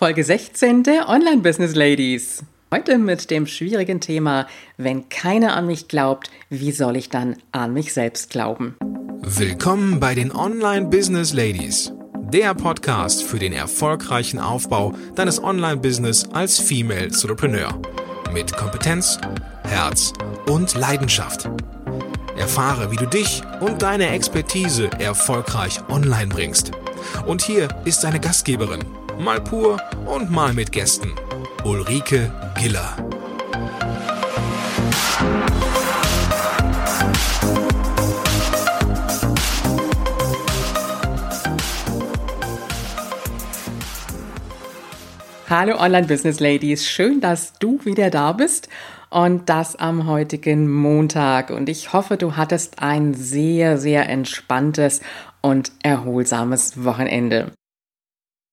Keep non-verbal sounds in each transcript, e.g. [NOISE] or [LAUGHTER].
Folge 16 der Online Business Ladies. Heute mit dem schwierigen Thema, wenn keiner an mich glaubt, wie soll ich dann an mich selbst glauben? Willkommen bei den Online Business Ladies, der Podcast für den erfolgreichen Aufbau deines Online Business als Female Entrepreneur mit Kompetenz, Herz und Leidenschaft. Erfahre, wie du dich und deine Expertise erfolgreich online bringst. Und hier ist deine Gastgeberin, mal pur und mal mit Gästen, Ulrike Giller. Hallo Online Business Ladies, schön, dass du wieder da bist und das am heutigen Montag. Und ich hoffe, du hattest ein sehr, sehr entspanntes und erholsames Wochenende.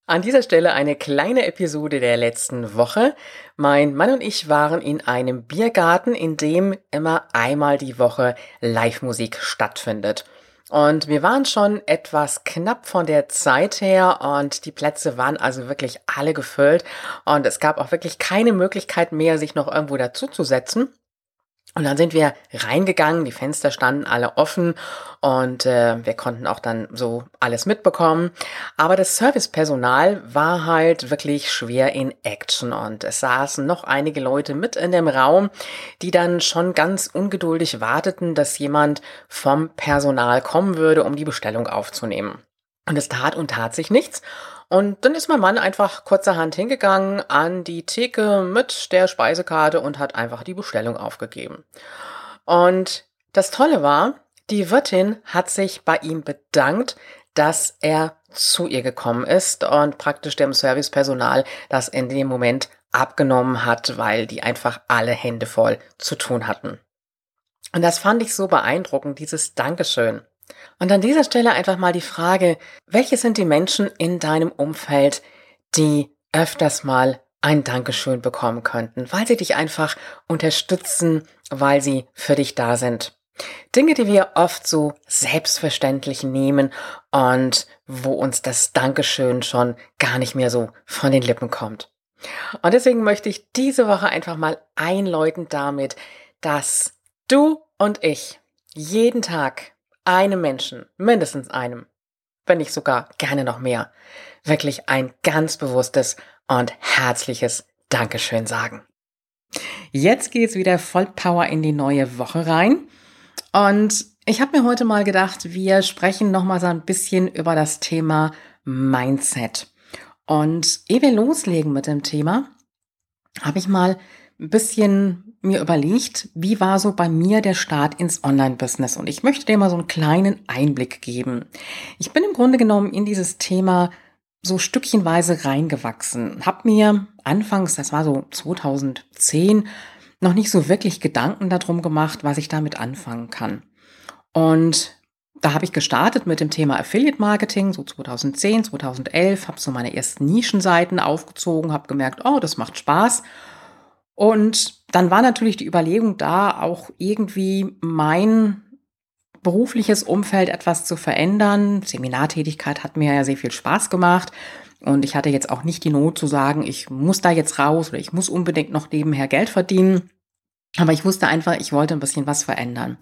An dieser Stelle eine kleine Episode der letzten Woche. Mein Mann und ich waren in einem Biergarten, in dem immer einmal die Woche Live-Musik stattfindet. Und wir waren schon etwas knapp von der Zeit her und die Plätze waren also wirklich alle gefüllt und es gab auch wirklich keine Möglichkeit mehr, sich noch irgendwo dazuzusetzen. Und dann sind wir reingegangen, die Fenster standen alle offen und äh, wir konnten auch dann so alles mitbekommen. Aber das Servicepersonal war halt wirklich schwer in Action und es saßen noch einige Leute mit in dem Raum, die dann schon ganz ungeduldig warteten, dass jemand vom Personal kommen würde, um die Bestellung aufzunehmen. Und es tat und tat sich nichts. Und dann ist mein Mann einfach kurzerhand hingegangen an die Theke mit der Speisekarte und hat einfach die Bestellung aufgegeben. Und das Tolle war, die Wirtin hat sich bei ihm bedankt, dass er zu ihr gekommen ist und praktisch dem Servicepersonal das in dem Moment abgenommen hat, weil die einfach alle Hände voll zu tun hatten. Und das fand ich so beeindruckend, dieses Dankeschön. Und an dieser Stelle einfach mal die Frage, welche sind die Menschen in deinem Umfeld, die öfters mal ein Dankeschön bekommen könnten, weil sie dich einfach unterstützen, weil sie für dich da sind. Dinge, die wir oft so selbstverständlich nehmen und wo uns das Dankeschön schon gar nicht mehr so von den Lippen kommt. Und deswegen möchte ich diese Woche einfach mal einläuten damit, dass du und ich jeden Tag einem Menschen, mindestens einem, wenn nicht sogar gerne noch mehr, wirklich ein ganz bewusstes und herzliches Dankeschön sagen. Jetzt geht's wieder voll Power in die neue Woche rein. Und ich habe mir heute mal gedacht, wir sprechen noch mal so ein bisschen über das Thema Mindset. Und ehe wir loslegen mit dem Thema, habe ich mal ein bisschen mir überlegt, wie war so bei mir der Start ins Online-Business? Und ich möchte dir mal so einen kleinen Einblick geben. Ich bin im Grunde genommen in dieses Thema so stückchenweise reingewachsen. Hab mir anfangs, das war so 2010, noch nicht so wirklich Gedanken darum gemacht, was ich damit anfangen kann. Und da habe ich gestartet mit dem Thema Affiliate Marketing, so 2010, 2011, habe so meine ersten Nischenseiten aufgezogen, habe gemerkt, oh, das macht Spaß und dann war natürlich die Überlegung da, auch irgendwie mein berufliches Umfeld etwas zu verändern. Seminartätigkeit hat mir ja sehr viel Spaß gemacht. Und ich hatte jetzt auch nicht die Not zu sagen, ich muss da jetzt raus oder ich muss unbedingt noch nebenher Geld verdienen. Aber ich wusste einfach, ich wollte ein bisschen was verändern.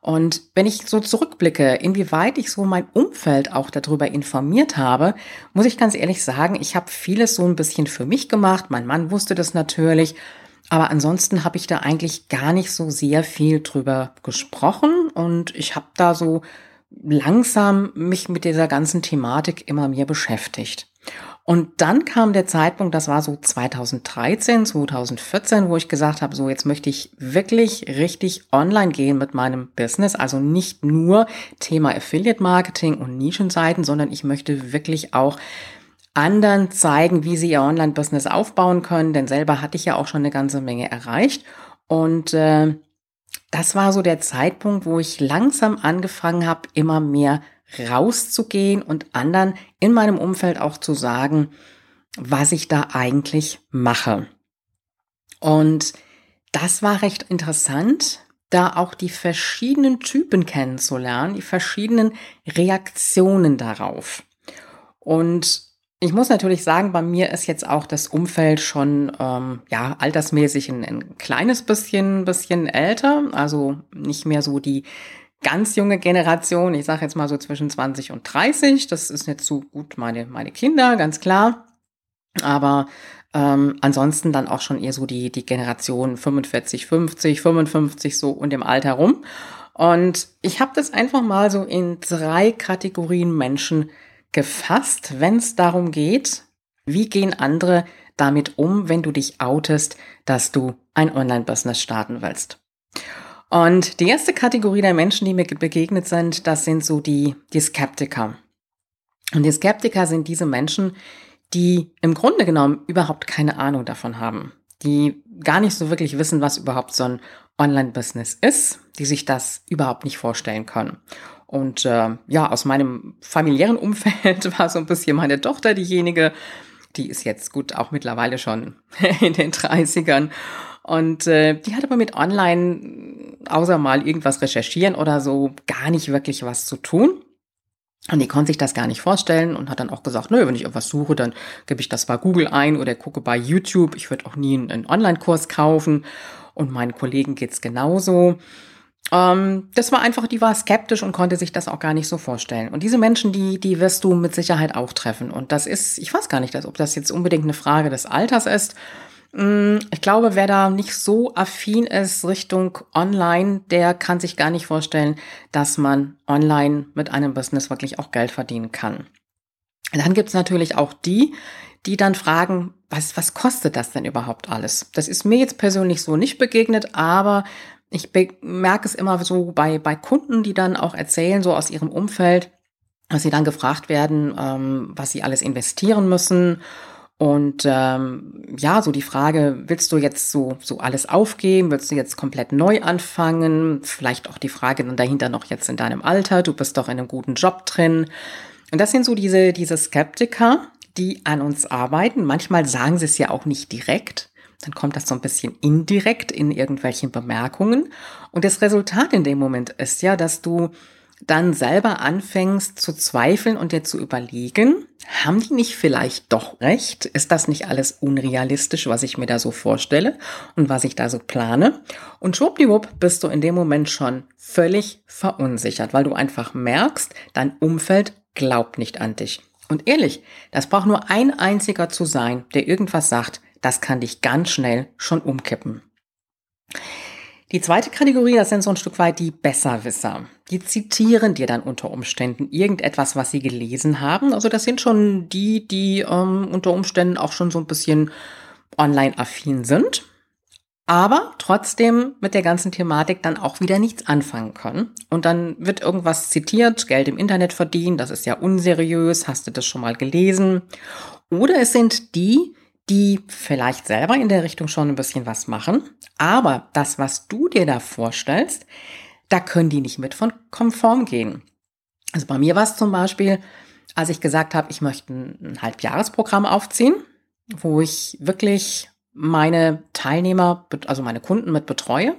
Und wenn ich so zurückblicke, inwieweit ich so mein Umfeld auch darüber informiert habe, muss ich ganz ehrlich sagen, ich habe vieles so ein bisschen für mich gemacht. Mein Mann wusste das natürlich. Aber ansonsten habe ich da eigentlich gar nicht so sehr viel drüber gesprochen und ich habe da so langsam mich mit dieser ganzen Thematik immer mehr beschäftigt. Und dann kam der Zeitpunkt, das war so 2013, 2014, wo ich gesagt habe, so jetzt möchte ich wirklich richtig online gehen mit meinem Business. Also nicht nur Thema Affiliate Marketing und Nischenseiten, sondern ich möchte wirklich auch anderen zeigen, wie sie ihr Online-Business aufbauen können, denn selber hatte ich ja auch schon eine ganze Menge erreicht. Und äh, das war so der Zeitpunkt, wo ich langsam angefangen habe, immer mehr rauszugehen und anderen in meinem Umfeld auch zu sagen, was ich da eigentlich mache. Und das war recht interessant, da auch die verschiedenen Typen kennenzulernen, die verschiedenen Reaktionen darauf. Und ich muss natürlich sagen, bei mir ist jetzt auch das Umfeld schon ähm, ja altersmäßig ein, ein kleines bisschen bisschen älter, also nicht mehr so die ganz junge Generation. Ich sage jetzt mal so zwischen 20 und 30. Das ist jetzt so gut meine meine Kinder, ganz klar. Aber ähm, ansonsten dann auch schon eher so die die Generation 45, 50, 55 so und im Alter rum. Und ich habe das einfach mal so in drei Kategorien Menschen gefasst, wenn es darum geht, wie gehen andere damit um, wenn du dich outest, dass du ein Online-Business starten willst. Und die erste Kategorie der Menschen, die mir begegnet sind, das sind so die, die Skeptiker. Und die Skeptiker sind diese Menschen, die im Grunde genommen überhaupt keine Ahnung davon haben, die gar nicht so wirklich wissen, was überhaupt so ein Online-Business ist, die sich das überhaupt nicht vorstellen können. Und äh, ja, aus meinem familiären Umfeld [LAUGHS] war so ein bisschen meine Tochter diejenige, die ist jetzt gut auch mittlerweile schon [LAUGHS] in den 30ern. Und äh, die hat aber mit Online, außer mal irgendwas recherchieren oder so, gar nicht wirklich was zu tun. Und die konnte sich das gar nicht vorstellen und hat dann auch gesagt, nö, wenn ich irgendwas suche, dann gebe ich das bei Google ein oder gucke bei YouTube. Ich würde auch nie einen Online-Kurs kaufen. Und meinen Kollegen geht's genauso. Ähm, das war einfach, die war skeptisch und konnte sich das auch gar nicht so vorstellen. Und diese Menschen, die, die wirst du mit Sicherheit auch treffen. Und das ist, ich weiß gar nicht, ob das jetzt unbedingt eine Frage des Alters ist. Mm, ich glaube, wer da nicht so affin ist Richtung Online, der kann sich gar nicht vorstellen, dass man online mit einem Business wirklich auch Geld verdienen kann. Dann gibt's natürlich auch die, die dann fragen, was, was kostet das denn überhaupt alles? Das ist mir jetzt persönlich so nicht begegnet, aber ich merke es immer so bei, bei Kunden, die dann auch erzählen, so aus ihrem Umfeld, dass sie dann gefragt werden, ähm, was sie alles investieren müssen. Und ähm, ja, so die Frage, willst du jetzt so, so alles aufgeben? Willst du jetzt komplett neu anfangen? Vielleicht auch die Frage dann dahinter noch jetzt in deinem Alter, du bist doch in einem guten Job drin. Und das sind so diese, diese Skeptiker, die an uns arbeiten. Manchmal sagen sie es ja auch nicht direkt dann kommt das so ein bisschen indirekt in irgendwelchen Bemerkungen. Und das Resultat in dem Moment ist ja, dass du dann selber anfängst zu zweifeln und dir zu überlegen, haben die nicht vielleicht doch recht? Ist das nicht alles unrealistisch, was ich mir da so vorstelle und was ich da so plane? Und schwuppdiwupp bist du in dem Moment schon völlig verunsichert, weil du einfach merkst, dein Umfeld glaubt nicht an dich. Und ehrlich, das braucht nur ein einziger zu sein, der irgendwas sagt, das kann dich ganz schnell schon umkippen. Die zweite Kategorie, das sind so ein Stück weit die Besserwisser. Die zitieren dir dann unter Umständen irgendetwas, was sie gelesen haben. Also das sind schon die, die ähm, unter Umständen auch schon so ein bisschen online-affin sind, aber trotzdem mit der ganzen Thematik dann auch wieder nichts anfangen können. Und dann wird irgendwas zitiert, Geld im Internet verdienen, das ist ja unseriös, hast du das schon mal gelesen? Oder es sind die, die vielleicht selber in der Richtung schon ein bisschen was machen, aber das, was du dir da vorstellst, da können die nicht mit von konform gehen. Also bei mir war es zum Beispiel, als ich gesagt habe, ich möchte ein Halbjahresprogramm aufziehen, wo ich wirklich meine Teilnehmer, also meine Kunden mit betreue,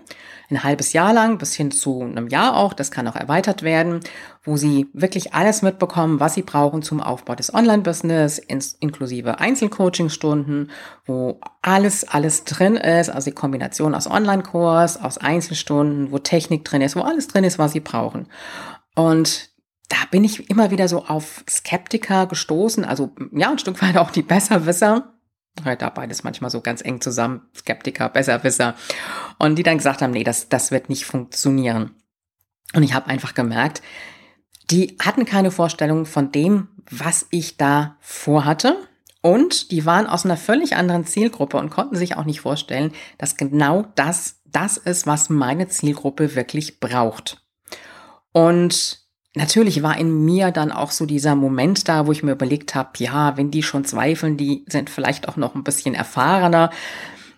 ein halbes Jahr lang bis hin zu einem Jahr auch, das kann auch erweitert werden, wo sie wirklich alles mitbekommen, was sie brauchen zum Aufbau des Online-Business, inklusive Einzelcoaching-Stunden, wo alles, alles drin ist, also die Kombination aus Online-Kurs, aus Einzelstunden, wo Technik drin ist, wo alles drin ist, was sie brauchen. Und da bin ich immer wieder so auf Skeptiker gestoßen, also ja, ein Stück weit auch die Besserwisser, da beides manchmal so ganz eng zusammen, Skeptiker, Besserwisser. Und die dann gesagt haben, nee, das, das wird nicht funktionieren. Und ich habe einfach gemerkt, die hatten keine Vorstellung von dem, was ich da vorhatte. Und die waren aus einer völlig anderen Zielgruppe und konnten sich auch nicht vorstellen, dass genau das das ist, was meine Zielgruppe wirklich braucht. Und Natürlich war in mir dann auch so dieser Moment da, wo ich mir überlegt habe, ja, wenn die schon zweifeln, die sind vielleicht auch noch ein bisschen erfahrener.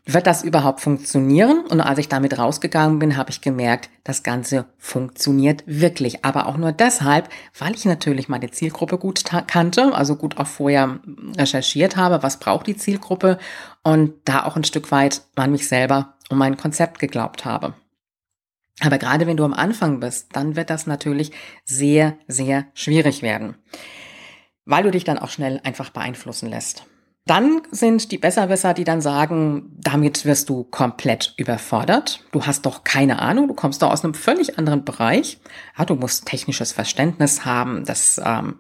Wird das überhaupt funktionieren? Und als ich damit rausgegangen bin, habe ich gemerkt, das Ganze funktioniert wirklich. Aber auch nur deshalb, weil ich natürlich meine Zielgruppe gut kannte, also gut auch vorher recherchiert habe, was braucht die Zielgruppe und da auch ein Stück weit an mich selber und mein Konzept geglaubt habe. Aber gerade wenn du am Anfang bist, dann wird das natürlich sehr, sehr schwierig werden. weil du dich dann auch schnell einfach beeinflussen lässt. Dann sind die Besserwisser, die dann sagen, damit wirst du komplett überfordert. Du hast doch keine Ahnung, du kommst doch aus einem völlig anderen Bereich. Ja, du musst technisches Verständnis haben. Das, ähm,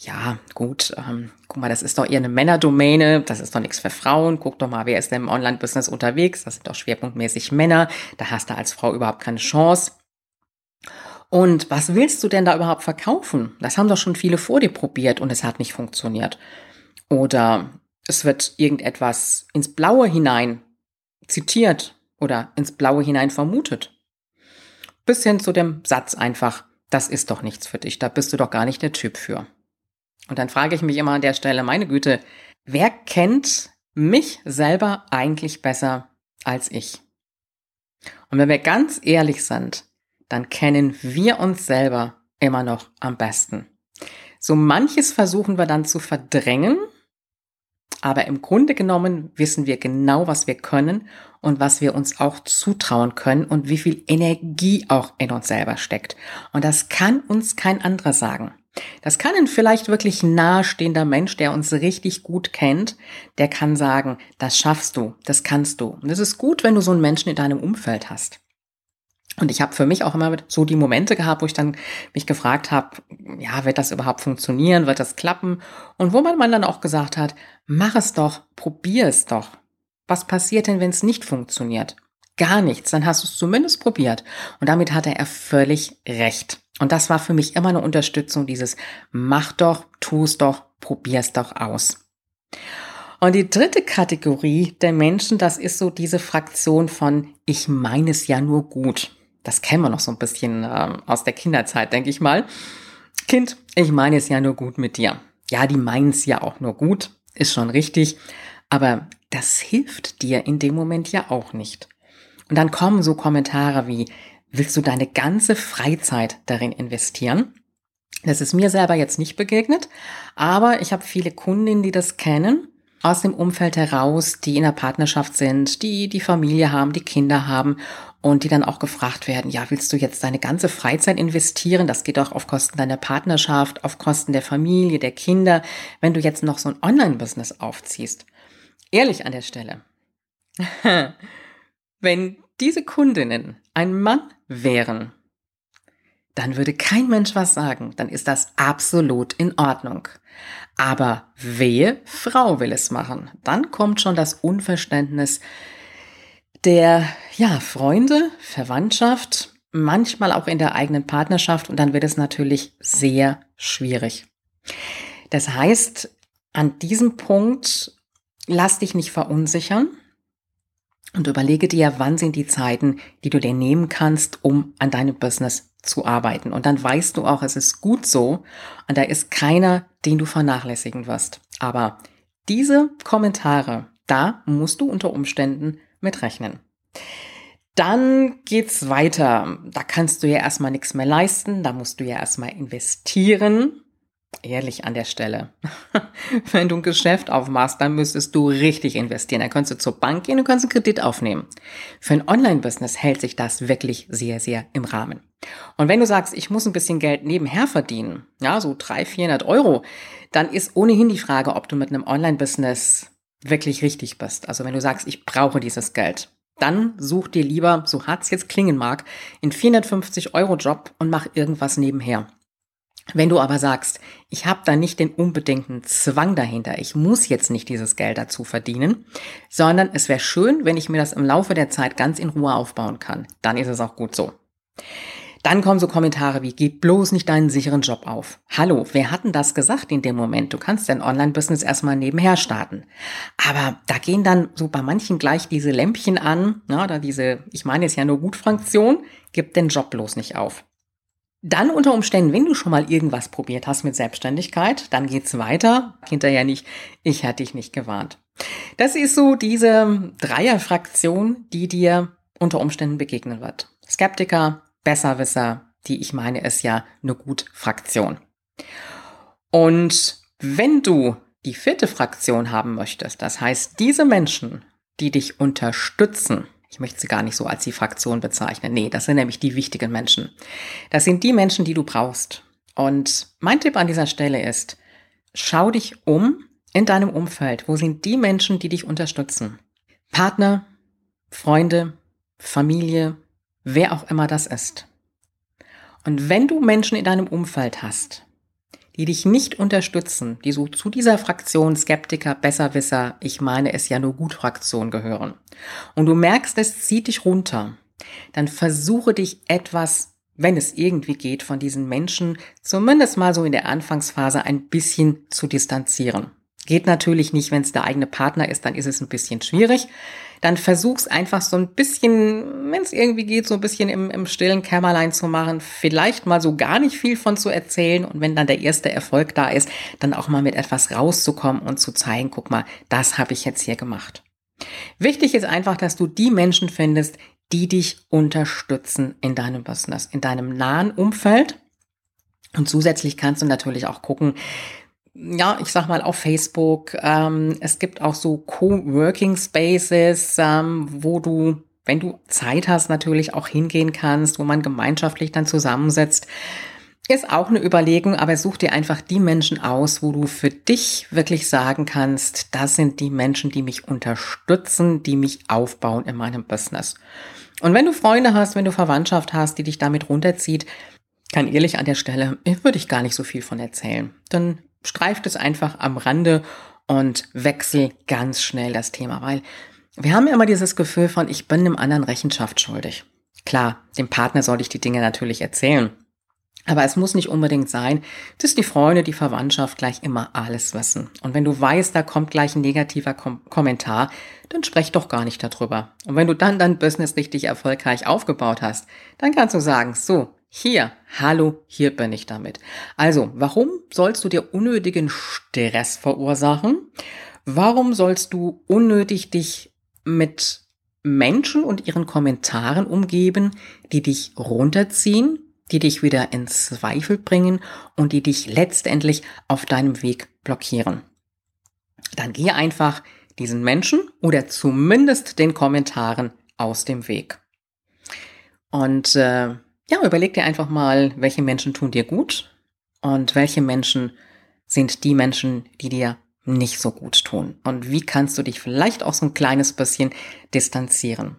ja, gut, ähm, guck mal, das ist doch eher eine Männerdomäne, das ist doch nichts für Frauen. Guck doch mal, wer ist denn im Online-Business unterwegs? Das sind doch schwerpunktmäßig Männer. Da hast du als Frau überhaupt keine Chance. Und was willst du denn da überhaupt verkaufen? Das haben doch schon viele vor dir probiert und es hat nicht funktioniert. Oder es wird irgendetwas ins Blaue hinein zitiert oder ins Blaue hinein vermutet. Bis hin zu dem Satz einfach, das ist doch nichts für dich, da bist du doch gar nicht der Typ für. Und dann frage ich mich immer an der Stelle, meine Güte, wer kennt mich selber eigentlich besser als ich? Und wenn wir ganz ehrlich sind, dann kennen wir uns selber immer noch am besten. So manches versuchen wir dann zu verdrängen aber im Grunde genommen wissen wir genau, was wir können und was wir uns auch zutrauen können und wie viel Energie auch in uns selber steckt. Und das kann uns kein anderer sagen. Das kann ein vielleicht wirklich nahestehender Mensch, der uns richtig gut kennt, der kann sagen, das schaffst du, das kannst du. Und es ist gut, wenn du so einen Menschen in deinem Umfeld hast. Und ich habe für mich auch immer so die Momente gehabt, wo ich dann mich gefragt habe, ja, wird das überhaupt funktionieren, wird das klappen? Und wo Mann dann auch gesagt hat, mach es doch, probier es doch. Was passiert denn, wenn es nicht funktioniert? Gar nichts, dann hast du es zumindest probiert. Und damit hatte er völlig recht. Und das war für mich immer eine Unterstützung, dieses mach doch, tu es doch, probier es doch aus. Und die dritte Kategorie der Menschen, das ist so diese Fraktion von ich meine es ja nur gut. Das kennen wir noch so ein bisschen äh, aus der Kinderzeit, denke ich mal. Kind, ich meine es ja nur gut mit dir. Ja, die meinen es ja auch nur gut, ist schon richtig. Aber das hilft dir in dem Moment ja auch nicht. Und dann kommen so Kommentare wie, willst du deine ganze Freizeit darin investieren? Das ist mir selber jetzt nicht begegnet, aber ich habe viele Kundinnen, die das kennen aus dem Umfeld heraus, die in der Partnerschaft sind, die die Familie haben, die Kinder haben und die dann auch gefragt werden, ja, willst du jetzt deine ganze Freizeit investieren? Das geht auch auf Kosten deiner Partnerschaft, auf Kosten der Familie, der Kinder, wenn du jetzt noch so ein Online-Business aufziehst. Ehrlich an der Stelle. [LAUGHS] wenn diese Kundinnen ein Mann wären, dann würde kein Mensch was sagen. Dann ist das absolut in Ordnung. Aber wehe, Frau will es machen. Dann kommt schon das Unverständnis der, ja, Freunde, Verwandtschaft, manchmal auch in der eigenen Partnerschaft und dann wird es natürlich sehr schwierig. Das heißt, an diesem Punkt lass dich nicht verunsichern und überlege dir, wann sind die Zeiten, die du dir nehmen kannst, um an deinem Business zu arbeiten. Und dann weißt du auch, es ist gut so und da ist keiner, den du vernachlässigen wirst. Aber diese Kommentare, da musst du unter Umständen mit rechnen. Dann geht's weiter. Da kannst du ja erstmal nichts mehr leisten, da musst du ja erstmal investieren ehrlich an der Stelle. [LAUGHS] Wenn du ein Geschäft aufmachst, dann müsstest du richtig investieren. Dann könntest du zur Bank gehen und kannst einen Kredit aufnehmen. Für ein Online-Business hält sich das wirklich sehr, sehr im Rahmen. Und wenn du sagst, ich muss ein bisschen Geld nebenher verdienen, ja, so 300, 400 Euro, dann ist ohnehin die Frage, ob du mit einem Online-Business wirklich richtig bist. Also wenn du sagst, ich brauche dieses Geld, dann such dir lieber, so hart es jetzt klingen mag, einen 450 Euro Job und mach irgendwas nebenher. Wenn du aber sagst, ich habe da nicht den unbedingten Zwang dahinter, ich muss jetzt nicht dieses Geld dazu verdienen, sondern es wäre schön, wenn ich mir das im Laufe der Zeit ganz in Ruhe aufbauen kann, dann ist es auch gut so. Dann kommen so Kommentare wie, gib bloß nicht deinen sicheren Job auf. Hallo, wer hat denn das gesagt in dem Moment? Du kannst dein Online-Business erstmal nebenher starten. Aber da gehen dann so bei manchen gleich diese Lämpchen an, na, da diese, ich meine jetzt ja nur Gut-Fraktion, gib den Job bloß nicht auf. Dann unter Umständen, wenn du schon mal irgendwas probiert hast mit Selbstständigkeit, dann geht's weiter. Hinterher nicht, ich hatte dich nicht gewarnt. Das ist so diese Dreierfraktion, die dir unter Umständen begegnen wird. Skeptiker, Besserwisser, die ich meine, ist ja eine Gut-Fraktion. Und wenn du die vierte Fraktion haben möchtest, das heißt diese Menschen, die dich unterstützen, ich möchte sie gar nicht so als die Fraktion bezeichnen. Nee, das sind nämlich die wichtigen Menschen. Das sind die Menschen, die du brauchst. Und mein Tipp an dieser Stelle ist, schau dich um in deinem Umfeld. Wo sind die Menschen, die dich unterstützen? Partner, Freunde, Familie, wer auch immer das ist. Und wenn du Menschen in deinem Umfeld hast, die dich nicht unterstützen, die so zu dieser Fraktion Skeptiker, Besserwisser, ich meine es ja nur gut Fraktion gehören, und du merkst, es zieht dich runter, dann versuche dich etwas, wenn es irgendwie geht, von diesen Menschen zumindest mal so in der Anfangsphase ein bisschen zu distanzieren. Geht natürlich nicht, wenn es der eigene Partner ist, dann ist es ein bisschen schwierig. Dann versuch's einfach so ein bisschen, wenn es irgendwie geht, so ein bisschen im, im stillen Kämmerlein zu machen. Vielleicht mal so gar nicht viel von zu erzählen. Und wenn dann der erste Erfolg da ist, dann auch mal mit etwas rauszukommen und zu zeigen, guck mal, das habe ich jetzt hier gemacht. Wichtig ist einfach, dass du die Menschen findest, die dich unterstützen in deinem Business, in deinem nahen Umfeld. Und zusätzlich kannst du natürlich auch gucken, ja, ich sag mal auf Facebook. Ähm, es gibt auch so Co-working Spaces, ähm, wo du, wenn du Zeit hast, natürlich auch hingehen kannst, wo man gemeinschaftlich dann zusammensetzt. Ist auch eine Überlegung, aber such dir einfach die Menschen aus, wo du für dich wirklich sagen kannst, das sind die Menschen, die mich unterstützen, die mich aufbauen in meinem Business. Und wenn du Freunde hast, wenn du Verwandtschaft hast, die dich damit runterzieht, kann ehrlich an der Stelle, würde ich gar nicht so viel von erzählen. Dann streift es einfach am Rande und wechsel ganz schnell das Thema, weil wir haben ja immer dieses Gefühl von, ich bin einem anderen Rechenschaft schuldig. Klar, dem Partner soll ich die Dinge natürlich erzählen. Aber es muss nicht unbedingt sein, dass die Freunde, die Verwandtschaft gleich immer alles wissen. Und wenn du weißt, da kommt gleich ein negativer Kom Kommentar, dann sprech doch gar nicht darüber. Und wenn du dann dein Business richtig erfolgreich aufgebaut hast, dann kannst du sagen, so, hier, hallo, hier bin ich damit. Also, warum sollst du dir unnötigen Stress verursachen? Warum sollst du unnötig dich mit Menschen und ihren Kommentaren umgeben, die dich runterziehen, die dich wieder in Zweifel bringen und die dich letztendlich auf deinem Weg blockieren? Dann geh einfach diesen Menschen oder zumindest den Kommentaren aus dem Weg. Und äh, ja, überleg dir einfach mal, welche Menschen tun dir gut und welche Menschen sind die Menschen, die dir nicht so gut tun. Und wie kannst du dich vielleicht auch so ein kleines bisschen distanzieren?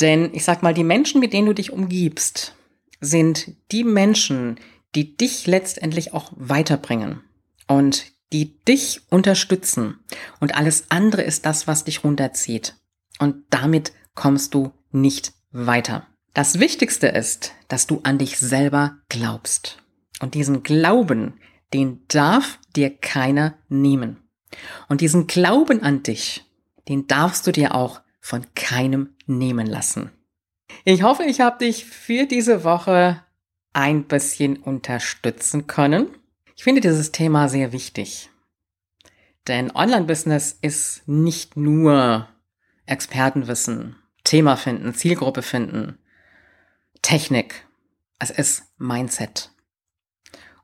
Denn ich sag mal, die Menschen, mit denen du dich umgibst, sind die Menschen, die dich letztendlich auch weiterbringen und die dich unterstützen. Und alles andere ist das, was dich runterzieht. Und damit kommst du nicht weiter. Das Wichtigste ist, dass du an dich selber glaubst. Und diesen Glauben, den darf dir keiner nehmen. Und diesen Glauben an dich, den darfst du dir auch von keinem nehmen lassen. Ich hoffe, ich habe dich für diese Woche ein bisschen unterstützen können. Ich finde dieses Thema sehr wichtig. Denn Online-Business ist nicht nur Expertenwissen, Thema finden, Zielgruppe finden, Technik. Es ist Mindset.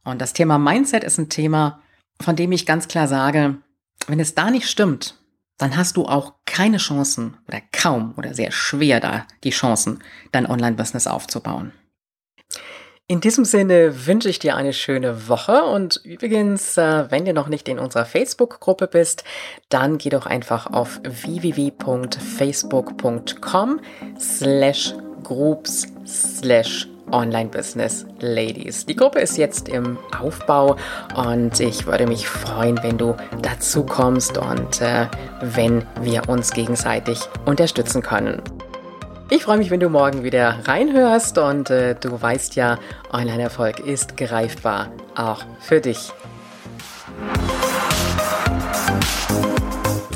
Und das Thema Mindset ist ein Thema, von dem ich ganz klar sage, wenn es da nicht stimmt, dann hast du auch keine Chancen oder kaum oder sehr schwer da die Chancen, dein Online-Business aufzubauen. In diesem Sinne wünsche ich dir eine schöne Woche und übrigens, äh, wenn du noch nicht in unserer Facebook-Gruppe bist, dann geh doch einfach auf www.facebook.com slash groups slash Online Business Ladies. Die Gruppe ist jetzt im Aufbau und ich würde mich freuen, wenn du dazu kommst und äh, wenn wir uns gegenseitig unterstützen können. Ich freue mich, wenn du morgen wieder reinhörst und äh, du weißt ja, Online-Erfolg ist greifbar, auch für dich.